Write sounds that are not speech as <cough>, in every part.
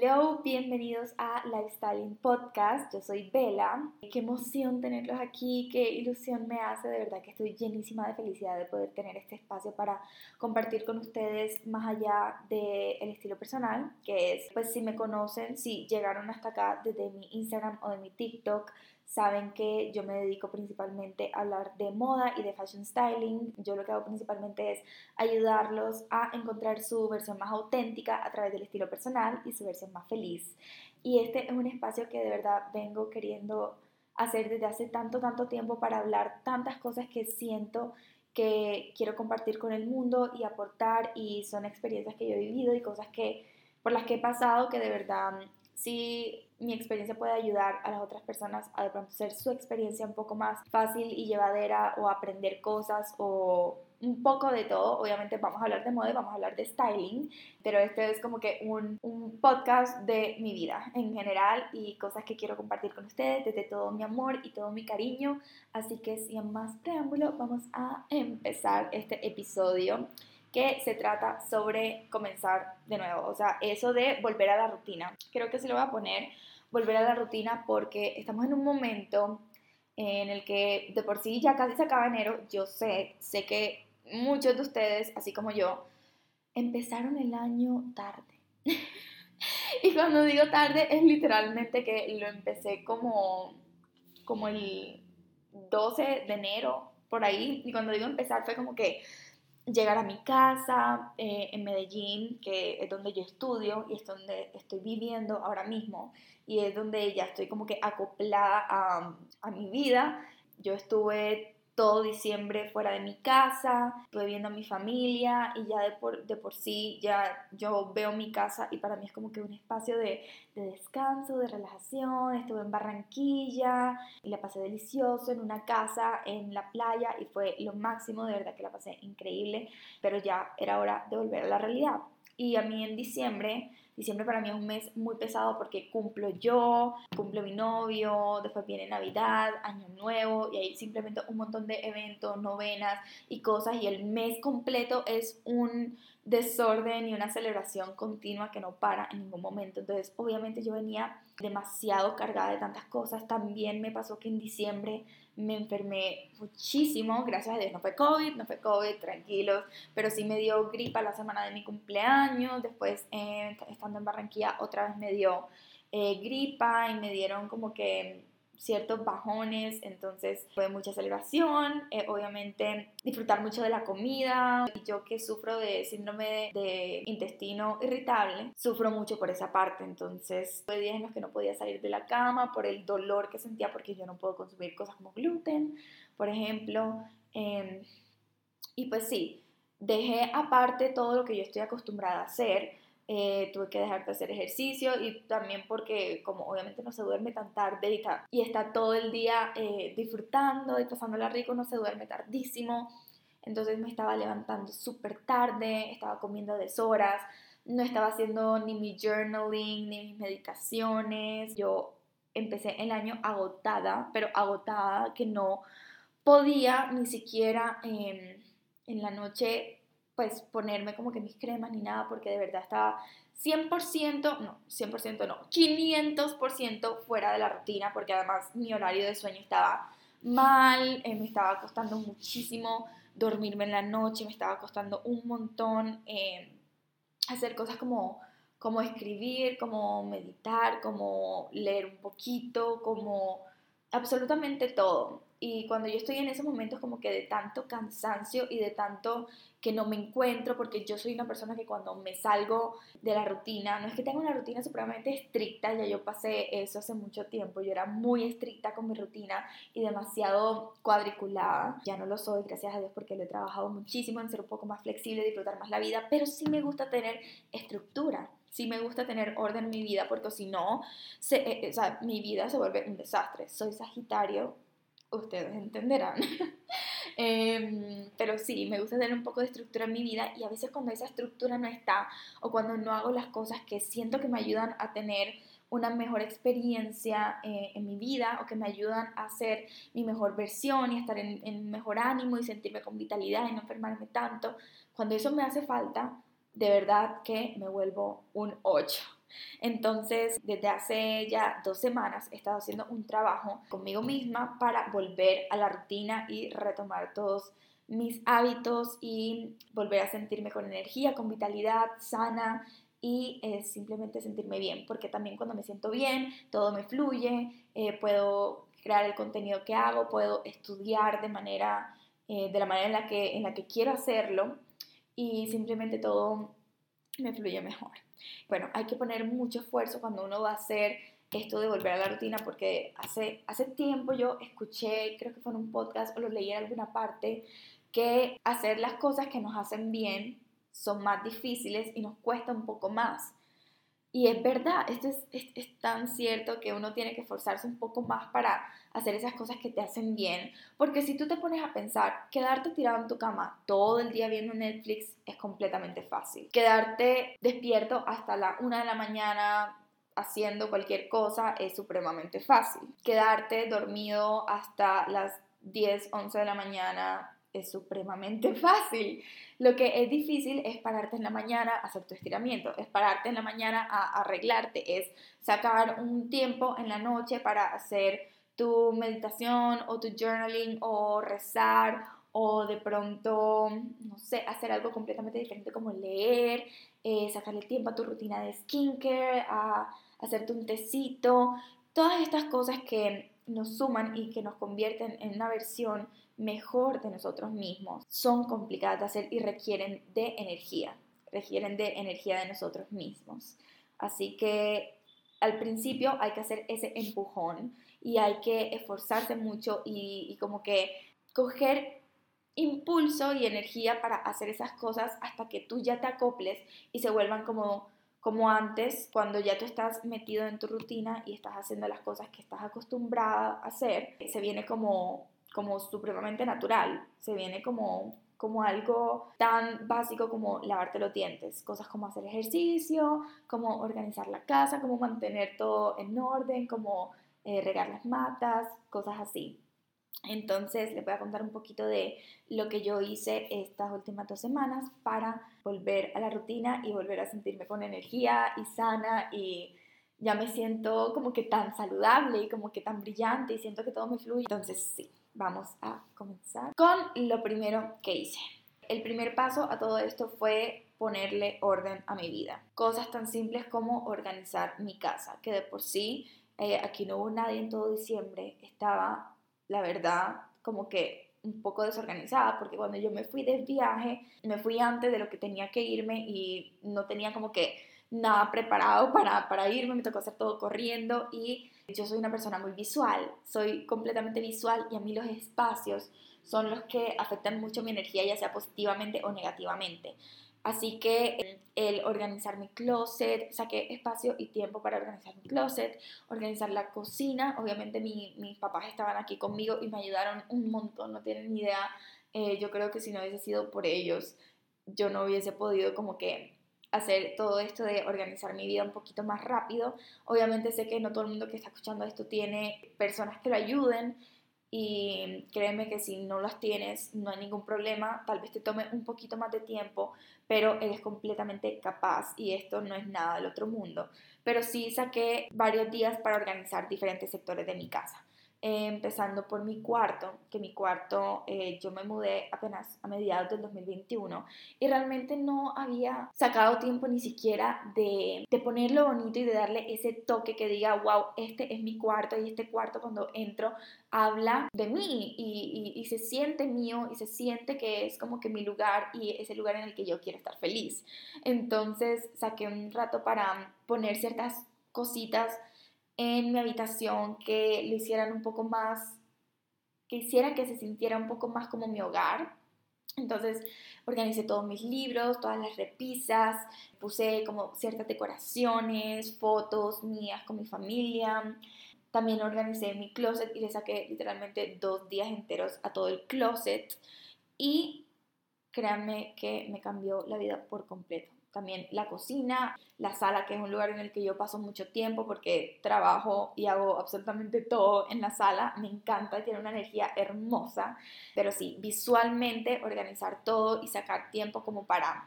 Hello, bienvenidos a Lifestyling Podcast. Yo soy Bella. Qué emoción tenerlos aquí, qué ilusión me hace. De verdad que estoy llenísima de felicidad de poder tener este espacio para compartir con ustedes más allá del estilo personal, que es, pues si me conocen, si llegaron hasta acá desde mi Instagram o de mi TikTok, saben que yo me dedico principalmente a hablar de moda y de fashion styling. Yo lo que hago principalmente es ayudarlos a encontrar su versión más auténtica a través del estilo personal y su versión más feliz. Y este es un espacio que de verdad vengo queriendo hacer desde hace tanto, tanto tiempo para hablar tantas cosas que siento que quiero compartir con el mundo y aportar y son experiencias que yo he vivido y cosas que por las que he pasado que de verdad si mi experiencia puede ayudar a las otras personas a de pronto hacer su experiencia un poco más fácil y llevadera o aprender cosas o un poco de todo. Obviamente vamos a hablar de moda vamos a hablar de styling, pero este es como que un, un, podcast de mi vida en general y cosas que quiero compartir con ustedes desde todo mi amor y todo mi cariño. Así que sin más preámbulo, vamos a empezar este episodio que se trata sobre comenzar de nuevo, o sea, eso de volver a la rutina. Creo que se lo voy a poner, volver a la rutina, porque estamos en un momento en el que de por sí ya casi se acaba enero, yo sé, sé que muchos de ustedes, así como yo, empezaron el año tarde. <laughs> y cuando digo tarde es literalmente que lo empecé como, como el 12 de enero, por ahí, y cuando digo empezar fue como que llegar a mi casa eh, en Medellín, que es donde yo estudio y es donde estoy viviendo ahora mismo y es donde ya estoy como que acoplada a, a mi vida. Yo estuve todo diciembre fuera de mi casa, estuve viendo a mi familia y ya de por, de por sí ya yo veo mi casa y para mí es como que un espacio de, de descanso, de relajación. Estuve en Barranquilla y la pasé delicioso en una casa en la playa y fue lo máximo, de verdad que la pasé increíble, pero ya era hora de volver a la realidad. Y a mí en diciembre Diciembre para mí es un mes muy pesado porque cumplo yo, cumple mi novio, después viene Navidad, Año Nuevo y hay simplemente un montón de eventos, novenas y cosas y el mes completo es un desorden y una celebración continua que no para en ningún momento. Entonces, obviamente yo venía demasiado cargada de tantas cosas. También me pasó que en diciembre me enfermé muchísimo, gracias a Dios. No fue COVID, no fue COVID, tranquilos, pero sí me dio gripa la semana de mi cumpleaños. Después, eh, estando en Barranquilla, otra vez me dio eh, gripa y me dieron como que ciertos bajones, entonces fue mucha celebración, eh, obviamente disfrutar mucho de la comida. Yo que sufro de síndrome de, intestino irritable, sufro mucho por esa parte, entonces fue días en los que no podía salir de la cama por el dolor que sentía porque yo no puedo consumir cosas como gluten, por ejemplo. Em, y pues sí, dejé aparte todo lo que yo estoy acostumbrada a hacer eh, tuve que dejar de hacer ejercicio y también porque como obviamente no se duerme tan tarde y está, todo el día eh, disfrutando y pasándola rico, no se duerme tardísimo. Entonces me estaba levantando súper tarde, estaba comiendo deshoras, no estaba haciendo ni mi journaling, ni mis meditaciones. Yo empecé el año agotada, pero agotada que no podía ni siquiera en la noche pues ponerme como que mis cremas ni nada, porque de verdad estaba 100%, no, 100% no, 500% fuera de la rutina, porque además mi horario de sueño estaba mal, eh, me estaba costando muchísimo dormirme en la noche, me estaba costando un montón eh, hacer cosas como, como escribir, como meditar, como leer un poquito, como absolutamente todo. Y cuando yo estoy en esos momentos como que de tanto cansancio y de tanto que no me encuentro, porque yo soy una persona que cuando me salgo de la rutina, no es que tenga una rutina supremamente estricta, ya yo pasé eso hace mucho tiempo, yo era muy estricta con mi rutina y demasiado cuadriculada, ya no lo soy, gracias a Dios, porque lo he trabajado muchísimo en ser un poco más flexible, disfrutar más la vida, pero sí me gusta tener estructura, sí me gusta tener orden en mi vida, porque si no, eh, eh, o sea, mi vida se vuelve un desastre. Soy Sagitario, ustedes entenderán. <laughs> Em, pero sí, me gusta tener un poco de estructura en mi vida y a veces cuando esa estructura no está o cuando no hago las cosas que siento que me ayudan a tener una mejor experiencia eh, en mi vida o que me ayudan a ser mi mejor versión y estar en, en mejor ánimo y sentirme con vitalidad y no enfermarme tanto, cuando eso me hace falta, de verdad que me vuelvo un 8 Entonces, desde hace ya dos semanas he estado haciendo un trabajo conmigo misma para volver a la rutina y retomar todos mis hábitos y volver a sentirme con energía, con vitalidad, sana y eh, simplemente sentirme bien, porque también cuando me siento bien, todo me fluye, eh, puedo crear el contenido que hago, puedo estudiar de manera, eh, de la manera en la, que, en la que quiero hacerlo y simplemente todo me fluye mejor. Bueno, hay que poner mucho esfuerzo cuando uno va a hacer esto de volver a la rutina, porque hace, hace tiempo yo escuché, creo que fue en un podcast o lo leí en alguna parte, que hacer las cosas que nos hacen bien son más difíciles y nos cuesta un poco más. Y es verdad, esto es, es, tan cierto que uno tiene que esforzarse un poco más para hacer esas cosas que te hacen bien. Porque si tú te pones a pensar, quedarte tirado en tu cama todo el día viendo Netflix es completamente fácil. Quedarte despierto hasta la una de la mañana haciendo cualquier cosa es supremamente fácil. Quedarte dormido hasta las 10, 11 de la mañana es supremamente <laughs> fácil. Lo que es difícil es pararte en la mañana a hacer tu estiramiento, es pararte en la mañana a arreglarte, es sacar un tiempo en la noche para hacer tu meditación o tu journaling o rezar o de pronto, no sé, hacer algo completamente diferente como leer, eh, sacarle tiempo a tu rutina de skincare, a hacerte un tecito, todas estas cosas que nos suman y que nos convierten en una versión mejor de nosotros mismos son complicadas de hacer y requieren de energía, requieren de energía de nosotros mismos. Así que al principio hay que hacer ese empujón y hay que esforzarse mucho y, como que coger impulso y energía para hacer esas cosas hasta que tú ya te acoples y se vuelvan como como antes, cuando ya tú estás metido en tu rutina y estás haciendo las cosas que estás acostumbrada a hacer, se viene como como supremamente natural, se viene como, como algo tan básico como lavarte los dientes, cosas como hacer ejercicio, como organizar la casa, como mantener todo en orden, como eh, regar las matas, cosas así. Entonces les voy a contar un poquito de lo que yo hice estas últimas dos semanas para volver a la rutina y volver a sentirme con energía y sana y ya me siento como que tan saludable y como que tan brillante y siento que todo me fluye. Entonces sí, vamos a comenzar con lo primero que hice. El primer paso a todo esto fue ponerle orden a mi vida. Cosas tan simples como organizar mi casa, que de por sí eh, aquí no hubo nadie en todo diciembre. Estaba, la verdad, como que un poco desorganizada, porque cuando yo me fui de viaje, me fui antes de lo que tenía que irme y no tenía como que nada preparado para, para irme, me tocó hacer todo corriendo y yo soy una persona muy visual, soy completamente visual y a mí los espacios son los que afectan mucho mi energía, ya sea positivamente o negativamente. Así que el organizar mi closet, saqué espacio y tiempo para organizar mi closet, organizar la cocina. Obviamente mis papás estaban aquí conmigo y me ayudaron un montón, no tienen ni idea. Eh, yo creo que si no hubiese sido por ellos, yo no hubiese podido como que hacer todo esto de organizar mi vida un poquito más rápido. Obviamente sé que no todo el mundo que está escuchando esto tiene personas que lo ayuden y créeme que si no las tienes no hay ningún problema, tal vez te tome un poquito más de tiempo, pero eres completamente capaz y esto no es nada del otro mundo. Pero sí saqué varios días para organizar diferentes sectores de mi casa. Eh, empezando por mi cuarto, que mi cuarto eh, yo me mudé apenas a mediados del 2021 y realmente no había sacado tiempo ni siquiera de, de ponerlo bonito y de darle ese toque que diga, wow, este es mi cuarto y este cuarto cuando entro habla de mí y, y, se siente mío y se siente que es como que mi lugar y es el lugar en el que yo quiero estar feliz. Entonces saqué un rato para poner ciertas cositas en mi habitación que lo hicieran un poco más, que hiciera que se sintiera un poco más como mi hogar. Entonces organicé todos mis libros, todas las repisas, puse como ciertas decoraciones, fotos mías con mi familia. También organicé mi closet y le saqué literalmente dos días enteros a todo el closet. Y créanme que me cambió la vida por completo también la cocina, la sala, que es un lugar en el que yo paso mucho tiempo porque trabajo y hago absolutamente todo en la sala. Me encanta, tiene una energía hermosa, pero sí, visualmente organizar todo y sacar tiempo como para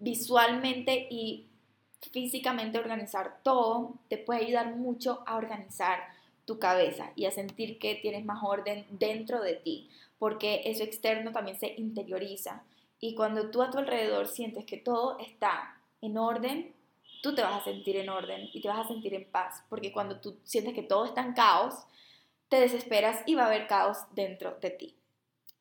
visualmente y físicamente organizar todo te puede ayudar mucho a organizar tu cabeza y a sentir que tienes más orden dentro de ti, porque eso externo también se interioriza. Y cuando tú a tu alrededor sientes que todo está en orden, tú te vas a sentir en orden y te vas a sentir en paz, porque cuando tú sientes que todo está en caos, te desesperas y va a haber caos dentro de ti.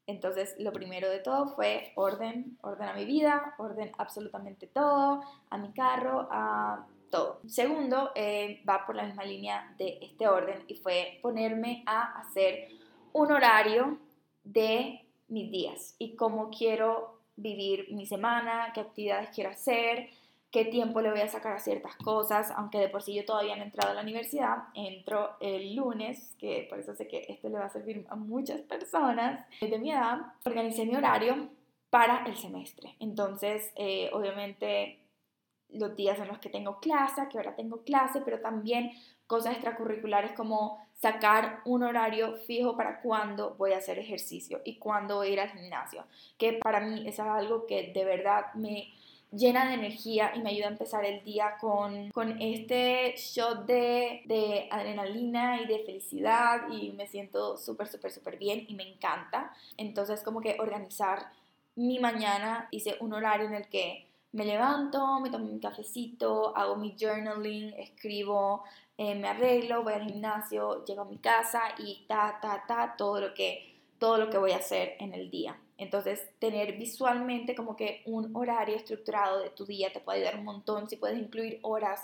Entonces, lo primero de todo fue orden, orden a mi vida, orden absolutamente todo, a mi carro, a todo. Segundo, eh, va por la misma línea de este orden y fue ponerme a hacer un horario de mis días y cómo quiero vivir mi semana, qué actividades quiero hacer, qué tiempo le voy a sacar a ciertas cosas, aunque de por sí yo todavía no he entrado a la universidad, entro el lunes, que por eso sé que esto le va a servir a muchas personas de mi edad, organicé mi horario para el semestre. Entonces, eh, obviamente, los días en los que tengo clase, que ahora tengo clase, pero también cosas extracurriculares como sacar un horario fijo para cuándo voy a hacer ejercicio y cuándo voy a ir al gimnasio, que para mí es algo que de verdad me llena de energía y me ayuda a empezar el día con, con este shot de, de adrenalina y de felicidad y me siento súper, súper, súper bien y me encanta. Entonces como que organizar mi mañana, hice un horario en el que me levanto, me tomo mi cafecito, hago mi journaling, escribo, eh, me arreglo, voy al gimnasio, llego a mi casa y ta, ta, ta, todo lo que, todo lo que voy a hacer en el día. Entonces, tener visualmente como que un horario estructurado de tu día te puede ayudar un montón. Si puedes incluir horas,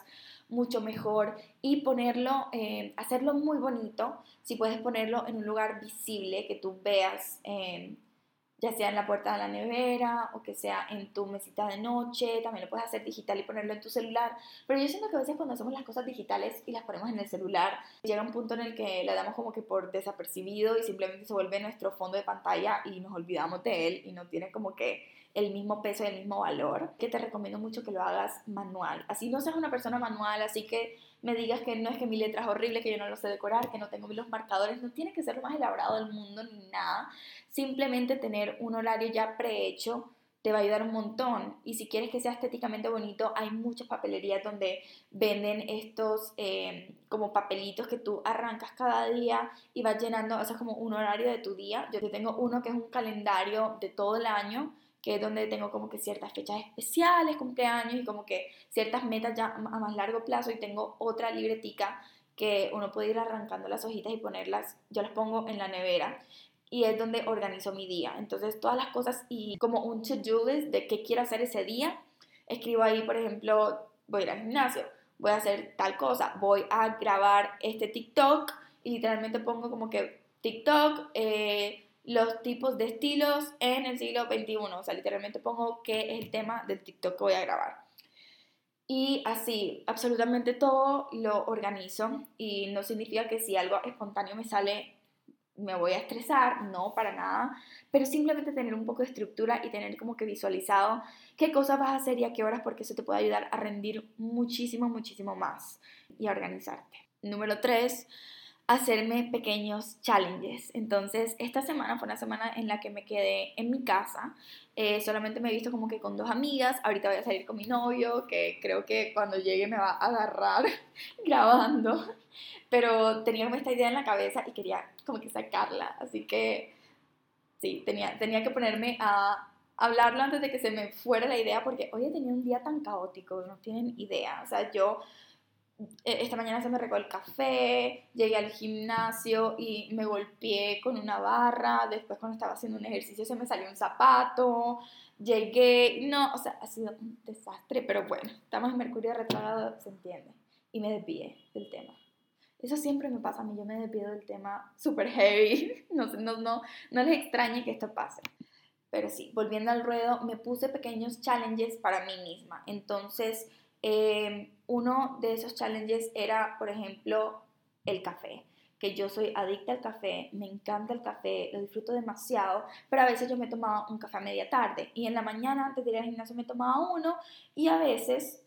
mucho mejor. Y ponerlo, eh, hacerlo muy bonito. Si puedes ponerlo en un lugar visible que tú veas. Eh, ya sea en la puerta de la nevera o que sea en tu mesita de noche, también lo puedes hacer digital y ponerlo en tu celular, pero yo siento que a veces cuando hacemos las cosas digitales y las ponemos en el celular, llega un punto en el que le damos como que por desapercibido y simplemente se vuelve nuestro fondo de pantalla y nos olvidamos de él y no tiene como que el mismo peso y el mismo valor, que te recomiendo mucho que lo hagas manual. Así no seas una persona manual, así que me digas que no es que mi letra es horrible, que yo no lo sé decorar, que no tengo los marcadores, no tiene que ser lo más elaborado del mundo ni nada. Simplemente tener un horario ya prehecho te va a ayudar un montón. Y si quieres que sea estéticamente bonito, hay muchas papelerías donde venden estos eh, como papelitos que tú arrancas cada día y vas llenando, o sea, como un horario de tu día. Yo tengo uno que es un calendario de todo el año que es donde tengo como que ciertas fechas especiales, cumpleaños y como que ciertas metas ya a más largo plazo y tengo otra libretica que uno puede ir arrancando las hojitas y ponerlas, yo las pongo en la nevera y es donde organizo mi día. Entonces todas las cosas y como un to-do list de qué quiero hacer ese día, escribo ahí, por ejemplo, voy a ir al gimnasio, voy a hacer tal cosa, voy a grabar este TikTok y literalmente pongo como que TikTok, eh, los tipos de estilos en el siglo XXI. O sea, literalmente pongo qué es el tema del TikTok que voy a grabar. Y así, absolutamente todo lo organizo y no significa que si algo espontáneo me sale me voy a estresar, no, para nada, pero simplemente tener un poco de estructura y tener como que visualizado qué cosas vas a hacer y a qué horas, porque eso te puede ayudar a rendir muchísimo, muchísimo más y a organizarte. Número 3, hacerme pequeños challenges. Entonces, esta semana fue una semana en la que me quedé en mi casa. Eh, solamente me he visto como que con dos amigas. Ahorita voy a salir con mi novio, que creo que cuando llegue me va a agarrar <laughs> grabando. Pero tenía esta idea en la cabeza y quería como que sacarla. Así que, sí, tenía, tenía que ponerme a hablarlo antes de que se me fuera la idea, porque hoy he tenido un día tan caótico, no tienen idea. O sea, yo esta mañana se me regó el café, llegué al gimnasio y me golpeé con una barra, después cuando estaba haciendo un ejercicio se me salió un zapato, llegué, no, o sea, ha sido un desastre, pero bueno, estamos en Mercurio retrógrado, se entiende, y me desvié del tema. Eso siempre me pasa a mí, yo me desvío del tema super heavy, <laughs> no, no, no, no les extrañe que esto pase. Pero sí, volviendo al ruedo, me puse pequeños challenges para mí misma. Entonces, eh, uno de esos challenges era, por ejemplo, el café que yo soy adicta al café, me encanta el café, lo disfruto demasiado, pero a veces yo me tomaba un café a media tarde y en la mañana antes de ir al gimnasio me tomaba uno y a veces,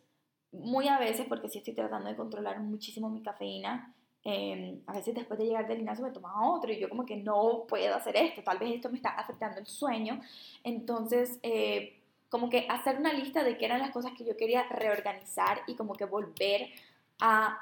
muy a veces, porque sí estoy tratando de controlar muchísimo mi cafeína, em, a veces después de llegar del gimnasio me tomaba otro y yo como que no puedo hacer esto, tal vez esto me está afectando el sueño, entonces... Eh, como que hacer una lista de qué eran las cosas que yo quería reorganizar y como que volver a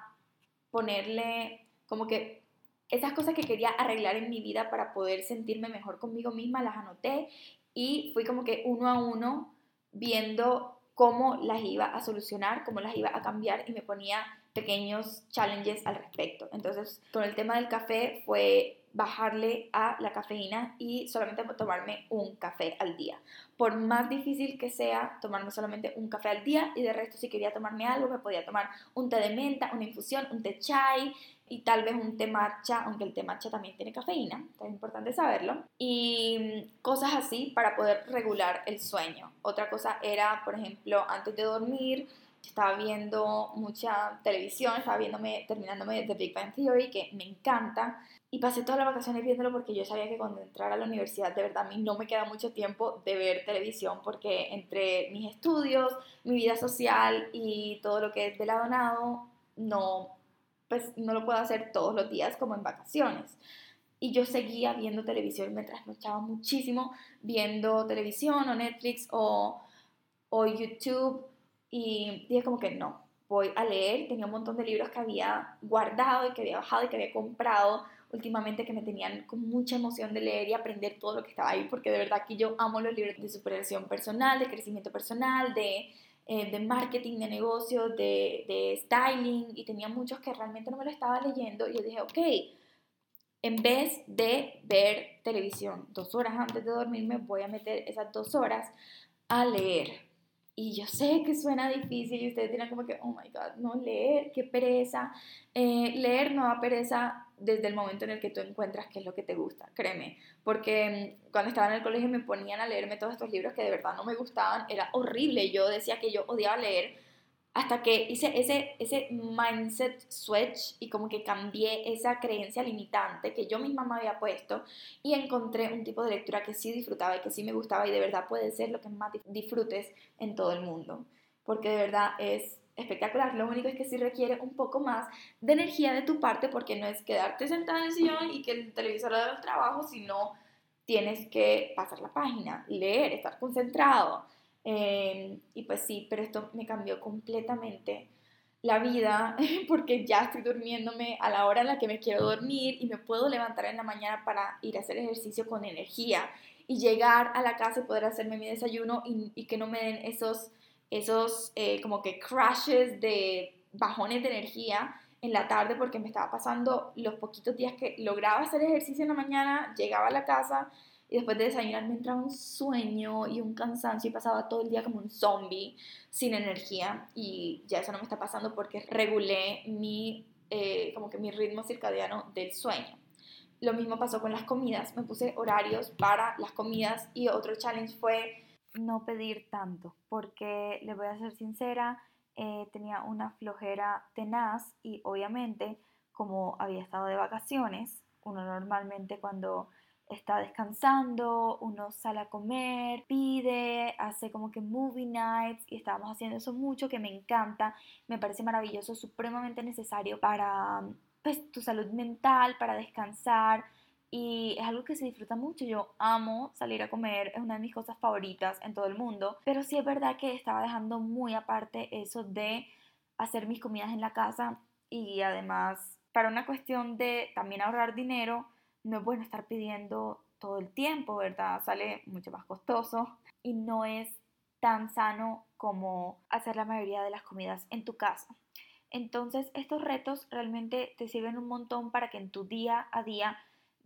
ponerle, como que esas cosas que quería arreglar en mi vida para poder sentirme mejor conmigo misma, las anoté y fui como que uno a uno viendo cómo las iba a solucionar, cómo las iba a cambiar y me ponía pequeños challenges al respecto. Entonces, con el tema del café fue bajarle a la cafeína y solamente tomarme un café al día. Por más difícil que sea, tomarme solamente un café al día y de resto si quería tomarme algo, me podía tomar un té de menta, una infusión, un té chai y tal vez un té matcha, aunque el té matcha también tiene cafeína, es importante saberlo. Y cosas así para poder regular el sueño. Otra cosa era, por ejemplo, antes de dormir, estaba viendo mucha televisión, estaba viéndome, terminándome The Big Bang Theory, que me encanta. Y pasé todas las vacaciones viéndolo porque yo sabía que cuando entrara a la universidad, de verdad, a mí no me queda mucho tiempo de ver televisión porque entre mis estudios, mi vida social y todo lo que es de lado nado, no, pues no lo puedo hacer todos los días como en vacaciones. Y yo seguía viendo televisión me echaba muchísimo viendo televisión o Netflix o, o YouTube y dije como que no, voy a leer. Tenía un montón de libros que había guardado y que había bajado y que había comprado últimamente que me tenían con mucha emoción de leer y aprender todo lo que estaba ahí, porque de verdad que yo amo los libros de superación personal, de crecimiento personal, de, eh, de marketing, de negocio, de, de styling, y tenía muchos que realmente no me lo estaba leyendo, y yo dije, ok, en vez de ver televisión dos horas antes de dormirme, voy a meter esas dos horas a leer. Y yo sé que suena difícil y ustedes dirán como que, oh my god, no leer, qué pereza. Eh, leer no da pereza desde el momento en el que tú encuentras qué es lo que te gusta, créeme. Porque mm, cuando estaba en el colegio me ponían a leerme todos estos libros que de verdad no me gustaban, era horrible. Yo decía que yo odiaba leer hasta que hice ese, ese mindset switch y como que cambié esa creencia limitante que yo misma me había puesto y encontré un tipo de lectura que sí disfrutaba y que sí me gustaba y de verdad puede ser lo que más disfrutes en todo el mundo, porque de verdad es espectacular. Lo único es que sí requiere un poco más de energía de tu parte porque no es quedarte sentado en el sillón y que el televisor haga el trabajo, sino tienes que pasar la página, leer, estar concentrado Em, y pues sí, pero esto me cambió completamente la vida <laughs> porque ya estoy durmiéndome a la hora en la que me quiero dormir y me puedo levantar en la mañana para ir a hacer ejercicio con energía y llegar a la casa y poder hacerme mi desayuno y, que no me den esos, esos eh, como que crashes de bajones de energía en la tarde porque me estaba pasando los poquitos días que lograba hacer ejercicio en la mañana, llegaba a la casa y después de desayunar me entraba un sueño y un cansancio y pasaba todo el día como un zombie sin energía y ya eso no me está pasando porque regulé mi, eh, como que mi ritmo circadiano del sueño. Lo mismo pasó con las comidas, me puse horarios para las comidas y otro challenge fue no pedir tanto porque le voy a ser sincera, eh, tenía una flojera tenaz y obviamente como había estado de vacaciones, uno normalmente cuando está descansando, uno sale a comer, pide, hace como que movie nights y estábamos haciendo eso mucho que me encanta, me parece maravilloso, supremamente necesario para pues, tu salud mental, para descansar y es algo que se disfruta mucho. Yo amo salir a comer, es una de mis cosas favoritas en todo el mundo, pero sí es verdad que estaba dejando muy aparte eso de hacer mis comidas en la casa y además para una cuestión de también ahorrar dinero, no es bueno estar pidiendo todo el tiempo, ¿verdad? Sale mucho más costoso y no es tan sano como hacer la mayoría de las comidas en tu casa. Entonces, estos retos realmente te sirven un montón para que en tu día a día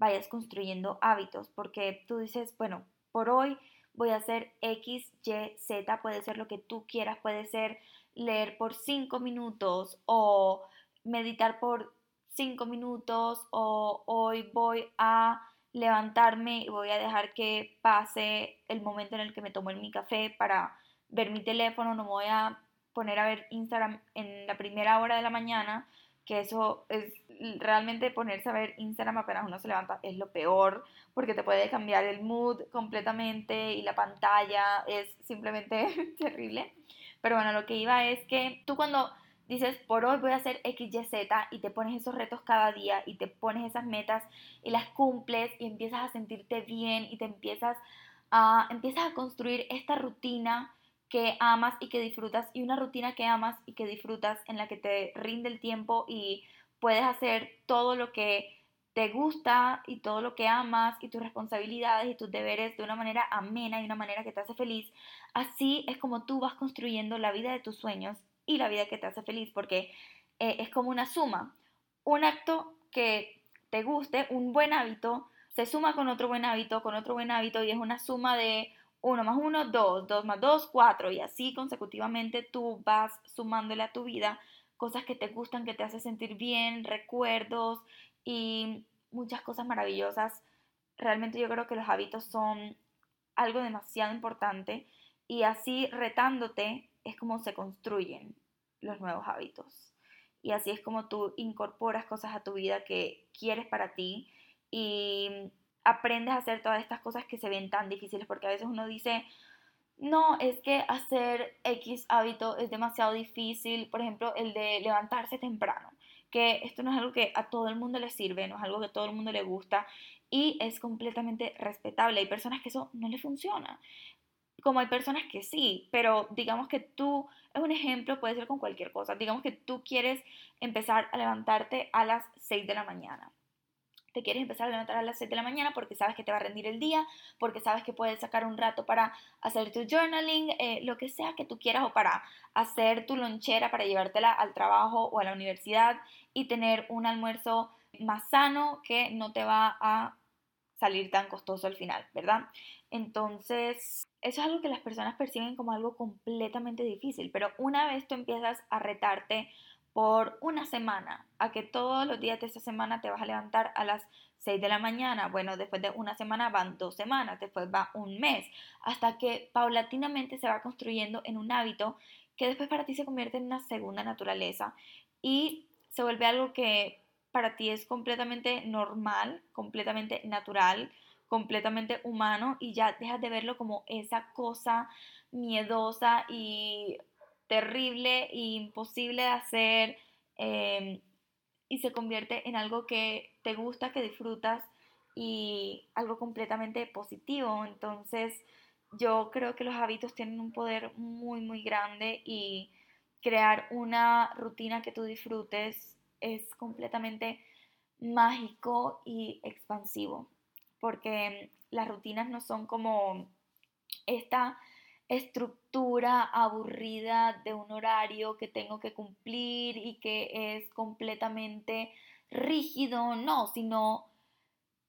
vayas construyendo hábitos, porque tú dices, bueno, por hoy voy a hacer X, Y, Z, puede ser lo que tú quieras, puede ser leer por 5 minutos o meditar por cinco minutos o hoy voy a levantarme y voy a dejar que pase el momento en el que me tomo mi café para ver mi teléfono, no me voy a poner a ver Instagram en la primera hora de la mañana, que eso es realmente ponerse a ver Instagram apenas uno se levanta es lo peor, porque te puede cambiar el mood completamente y la pantalla es simplemente <laughs> terrible. Pero bueno, lo que iba es que tú cuando dices, por hoy voy a hacer X, Y, Z y te pones esos retos cada día y te pones esas metas y las cumples y empiezas a sentirte bien y te empiezas a, empiezas a construir esta rutina que amas y que disfrutas y una rutina que amas y que disfrutas en la que te rinde el tiempo y puedes hacer todo lo que te gusta y todo lo que amas y tus responsabilidades y tus deberes de una manera amena y de una manera que te hace feliz, así es como tú vas construyendo la vida de tus sueños y la vida que te hace feliz, porque eh, es como una suma. Un acto que te guste, un buen hábito, se suma con otro buen hábito, con otro buen hábito y es una suma de 1 más 1, 2, 2 más 2, 4 y así consecutivamente tú vas sumándole a tu vida cosas que te gustan, que te hacen sentir bien, recuerdos y muchas cosas maravillosas. Realmente yo creo que los hábitos son algo demasiado importante y así retándote es como se construyen los nuevos hábitos. Y así es como tú incorporas cosas a tu vida que quieres para ti y aprendes a hacer todas estas cosas que se ven tan difíciles porque a veces uno dice, no, es que hacer X hábito es demasiado difícil, por ejemplo, el de levantarse temprano, que esto no es algo que a todo el mundo le sirve, no es algo que a todo el mundo le gusta y es completamente respetable. Hay personas que eso no le funciona como hay personas que sí, pero digamos que tú, es un ejemplo, puede ser con cualquier cosa, digamos que tú quieres empezar a levantarte a las 6 de la mañana. Te quieres empezar a levantar a las 6 de la mañana porque sabes que te va a rendir el día, porque sabes que puedes sacar un rato para hacer tu journaling, eh, lo que sea que tú quieras, o para hacer tu lonchera, para llevártela al trabajo o a la universidad y tener un almuerzo más sano que no te va a salir tan costoso al final, ¿verdad? Entonces, eso es algo que las personas perciben como algo completamente difícil, pero una vez tú empiezas a retarte por una semana, a que todos los días de esa semana te vas a levantar a las 6 de la mañana, bueno, después de una semana van dos semanas, después va un mes, hasta que paulatinamente se va construyendo en un hábito que después para ti se convierte en una segunda naturaleza y se vuelve algo que para ti es completamente normal, completamente natural, completamente humano y ya dejas de verlo como esa cosa miedosa y terrible e imposible de hacer em, y se convierte en algo que te gusta, que disfrutas y algo completamente positivo. Entonces yo creo que los hábitos tienen un poder muy muy grande y crear una rutina que tú disfrutes es completamente mágico y expansivo, porque las rutinas no son como esta estructura aburrida de un horario que tengo que cumplir y que es completamente rígido, no, sino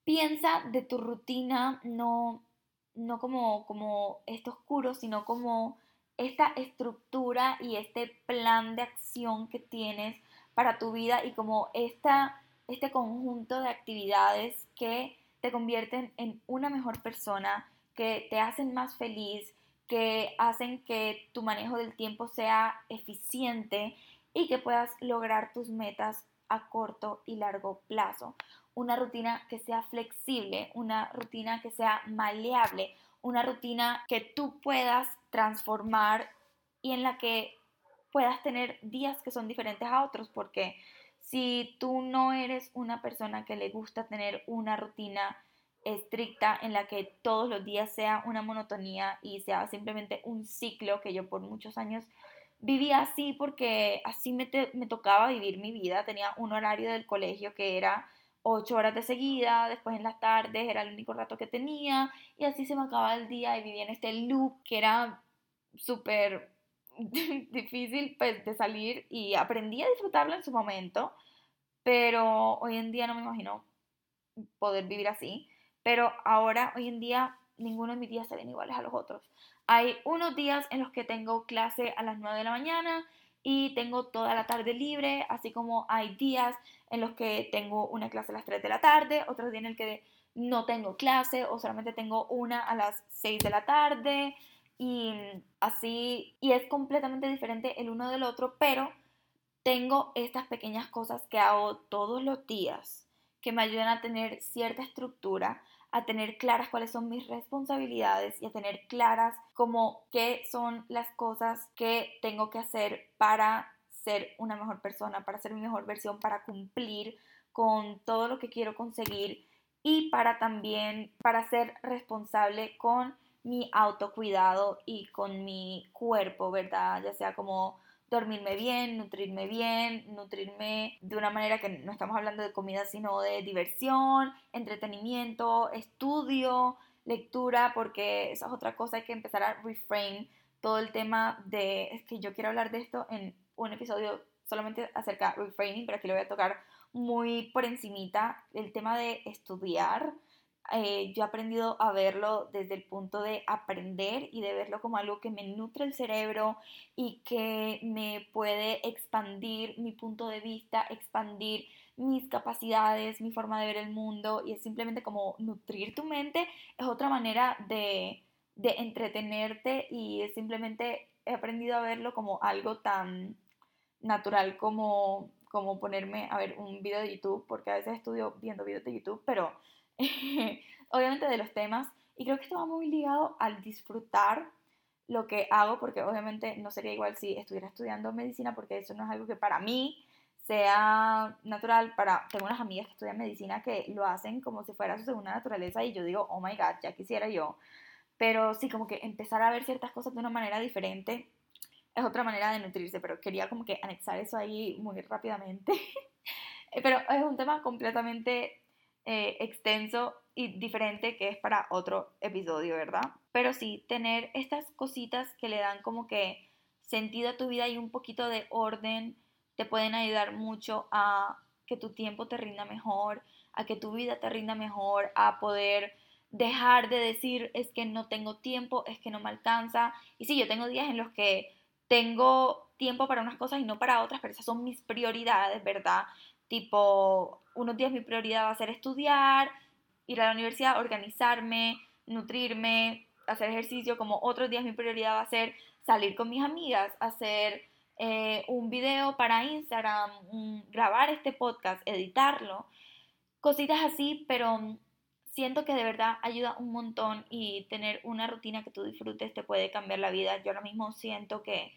piensa de tu rutina no, no como, como esto oscuro, sino como esta estructura y este plan de acción que tienes para tu vida y como esta, este conjunto de actividades que te convierten en una mejor persona, que te hacen más feliz, que hacen que tu manejo del tiempo sea eficiente y que puedas lograr tus metas a corto y largo plazo. Una rutina que sea flexible, una rutina que sea maleable, una rutina que tú puedas transformar y en la que puedas tener días que son diferentes a otros, porque si tú no eres una persona que le gusta tener una rutina estricta en la que todos los días sea una monotonía y sea simplemente un ciclo que yo por muchos años vivía así porque así me, me tocaba vivir mi vida, tenía un horario del colegio que era ocho horas de seguida, después en las tardes era el único rato que tenía y así se me acababa el día y vivía en este loop que era súper <laughs> difícil pues, de salir y aprendí a disfrutarlo en su momento, pero hoy en día no me imagino poder vivir así. Pero ahora, hoy en día, ninguno de mis días se ven iguales a los otros. Hay unos días en los que tengo clase a las 9 de la mañana y tengo toda la tarde libre, así como hay días en los que tengo una clase a las 3 de la tarde, otros días en el que no tengo clase o solamente tengo una a las 6 de la tarde y así, y es completamente diferente el uno del otro, pero tengo estas pequeñas cosas que hago todos los días que me ayudan a tener cierta estructura, a tener claras cuáles son mis responsabilidades y a tener claras como qué son las cosas que tengo que hacer para ser una mejor persona, para ser mi mejor versión, para cumplir con todo lo que quiero conseguir y para también para ser responsable con mi autocuidado y con mi cuerpo, ¿verdad? Ya sea como dormirme bien, nutrirme bien, nutrirme de una manera que no estamos hablando de comida, sino de diversión, entretenimiento, estudio, lectura, porque esa es otra cosa, hay que empezar a reframe todo el tema de, es que yo quiero hablar de esto en un episodio solamente acerca de reframing, pero aquí lo voy a tocar muy por encimita, el tema de estudiar, eh, yo he aprendido a verlo desde el punto de aprender y de verlo como algo que me nutre el cerebro y que me puede expandir mi punto de vista, expandir mis capacidades, mi forma de ver el mundo y es simplemente como nutrir tu mente, es otra manera de, de entretenerte y es simplemente he aprendido a verlo como algo tan natural como, como ponerme a ver un video de YouTube, porque a veces estudio viendo videos de YouTube, pero <laughs> obviamente de los temas. Y creo que esto va muy ligado al disfrutar lo que hago, porque obviamente no sería igual si estuviera estudiando medicina, porque eso no es algo que para mí sea natural. Para, tengo unas amigas que estudian medicina que lo hacen como si fuera su segunda naturaleza y yo digo, oh my god, ya quisiera yo. Pero sí, como que empezar a ver ciertas cosas de una manera diferente es otra manera de nutrirse, pero quería como que anexar eso ahí muy rápidamente. <laughs> pero es un tema completamente eh, extenso y diferente que es para otro episodio, ¿verdad? Pero sí, tener estas cositas que le dan como que sentido a tu vida y un poquito de orden te pueden ayudar mucho a que tu tiempo te rinda mejor, a que tu vida te rinda mejor, a poder dejar de decir es que no tengo tiempo, es que no me alcanza. Y sí, yo tengo días en los que tengo tiempo para unas cosas y no para otras, pero esas son mis prioridades, ¿verdad? Tipo, unos días mi prioridad va a ser estudiar, ir a la universidad, organizarme, nutrirme, hacer ejercicio, como otros días mi prioridad va a ser salir con mis amigas, hacer eh, un video para Instagram, grabar este podcast, editarlo, cositas así, pero siento que de verdad ayuda un montón y tener una rutina que tú disfrutes te puede cambiar la vida. Yo ahora mismo siento que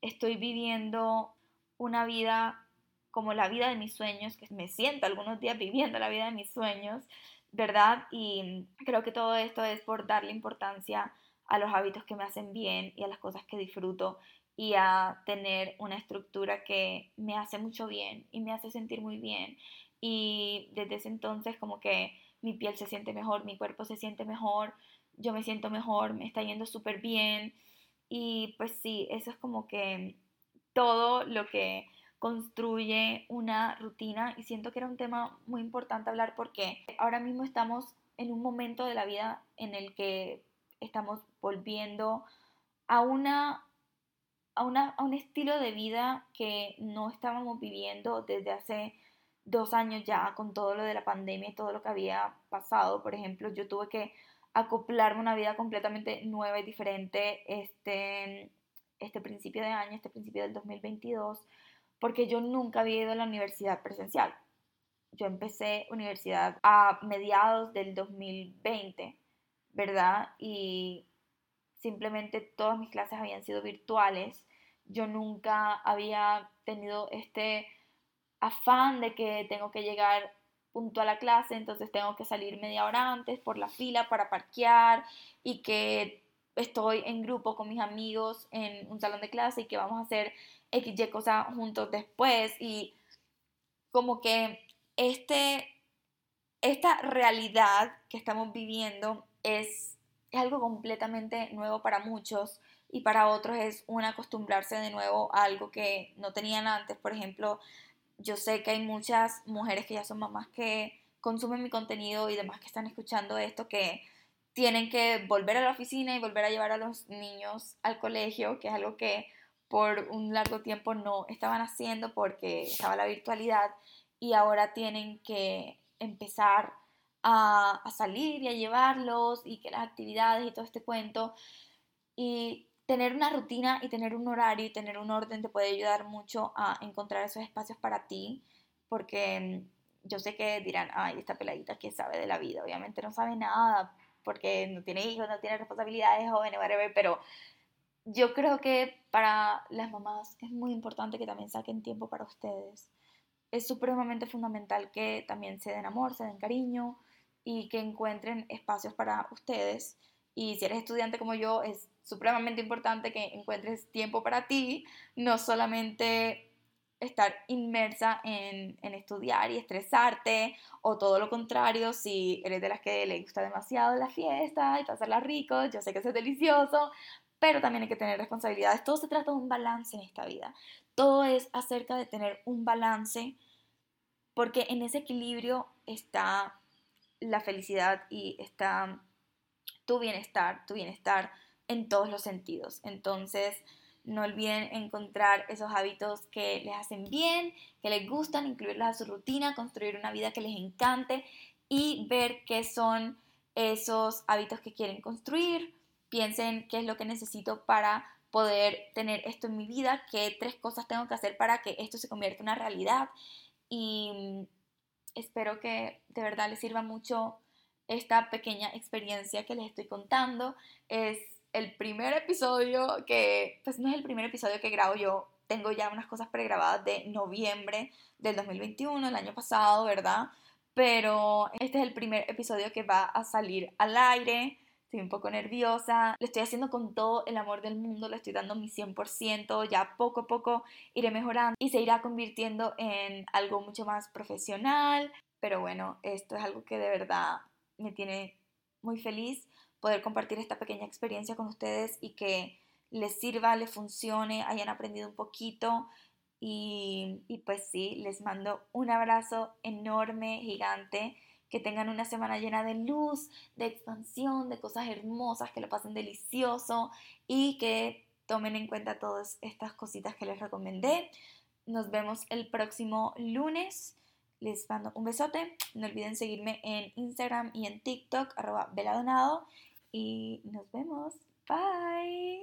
estoy viviendo una vida como la vida de mis sueños, que me siento algunos días viviendo la vida de mis sueños, ¿verdad? Y creo que todo esto es por darle importancia a los hábitos que me hacen bien y a las cosas que disfruto y a tener una estructura que me hace mucho bien y me hace sentir muy bien. Y desde ese entonces como que mi piel se siente mejor, mi cuerpo se siente mejor, yo me siento mejor, me está yendo súper bien. Y pues sí, eso es como que todo lo que construye una rutina y siento que era un tema muy importante hablar porque ahora mismo estamos en un momento de la vida en el que estamos volviendo a una a, una, a un estilo de vida que no estábamos viviendo desde hace dos años ya con todo lo de la pandemia y todo lo que había pasado. Por ejemplo, yo tuve que acoplarme a una vida completamente nueva y diferente este, este principio de año, este principio del 2022 porque yo nunca había ido a la universidad presencial. Yo empecé universidad a mediados del 2020, ¿verdad? Y simplemente todas mis clases habían sido virtuales. Yo nunca había tenido este afán de que tengo que llegar puntual a la clase, entonces tengo que salir media hora antes por la fila para parquear y que estoy en grupo con mis amigos en un salón de clase y que vamos a hacer XY cosas juntos después y como que este, esta realidad que estamos viviendo es, es algo completamente nuevo para muchos y para otros es un acostumbrarse de nuevo a algo que no tenían antes. Por ejemplo, yo sé que hay muchas mujeres que ya son mamás que consumen mi contenido y demás que están escuchando esto que tienen que volver a la oficina y volver a llevar a los niños al colegio, que es algo que por un largo tiempo no estaban haciendo porque estaba la virtualidad y ahora tienen que empezar a, salir y a llevarlos y que las actividades y todo este cuento. Y tener una rutina y tener un horario y tener un orden te puede ayudar mucho a encontrar esos espacios para ti porque mm, yo sé que dirán, ay, esta peladita que sabe de la vida, obviamente no sabe nada porque no tiene hijos, no tiene responsabilidades, jóvenes, whatever, pero yo creo que para las mamás es muy importante que también saquen tiempo para ustedes. Es supremamente fundamental que también se den amor, se den cariño y que encuentren espacios para ustedes Y si eres estudiante como yo, es supremamente importante que encuentres tiempo para ti, no solamente estar inmersa en, en, estudiar y estresarte, o todo lo contrario, si eres de las que le gusta demasiado la fiesta y pasarla rico, yo sé que eso es delicioso, pero también hay que tener responsabilidades. Todo se trata de un balance en esta vida. Todo es acerca de tener un balance, porque en ese equilibrio está la felicidad y está tu bienestar, tu bienestar en todos los sentidos. Entonces, no olviden encontrar esos hábitos que les hacen bien, que les gustan, incluirlos a su rutina, construir una vida que les encante y ver qué son esos hábitos que quieren construir. Piensen qué es lo que necesito para poder tener esto en mi vida, qué tres cosas tengo que hacer para que esto se convierta en una realidad. Y espero que de verdad les sirva mucho esta pequeña experiencia que les estoy contando. Es el primer episodio que, pues no es el primer episodio que grabo yo, tengo ya unas cosas pregrabadas de noviembre del 2021, el año pasado, ¿verdad? Pero este es el primer episodio que va a salir al aire. Estoy un poco nerviosa, lo estoy haciendo con todo el amor del mundo, le estoy dando mi 100%, ya poco a poco iré mejorando y se irá convirtiendo en algo mucho más profesional. Pero bueno, esto es algo que de verdad me tiene muy feliz poder compartir esta pequeña experiencia con ustedes y que les sirva, les funcione, hayan aprendido un poquito. Y, y pues sí, les mando un abrazo enorme, gigante. Que tengan una semana llena de luz, de expansión, de cosas hermosas, que lo pasen delicioso y que tomen en cuenta todas estas cositas que les recomendé. Nos vemos el próximo lunes. Les mando un besote. No olviden seguirme en Instagram y en TikTok, arroba veladonado y nos vemos. Bye.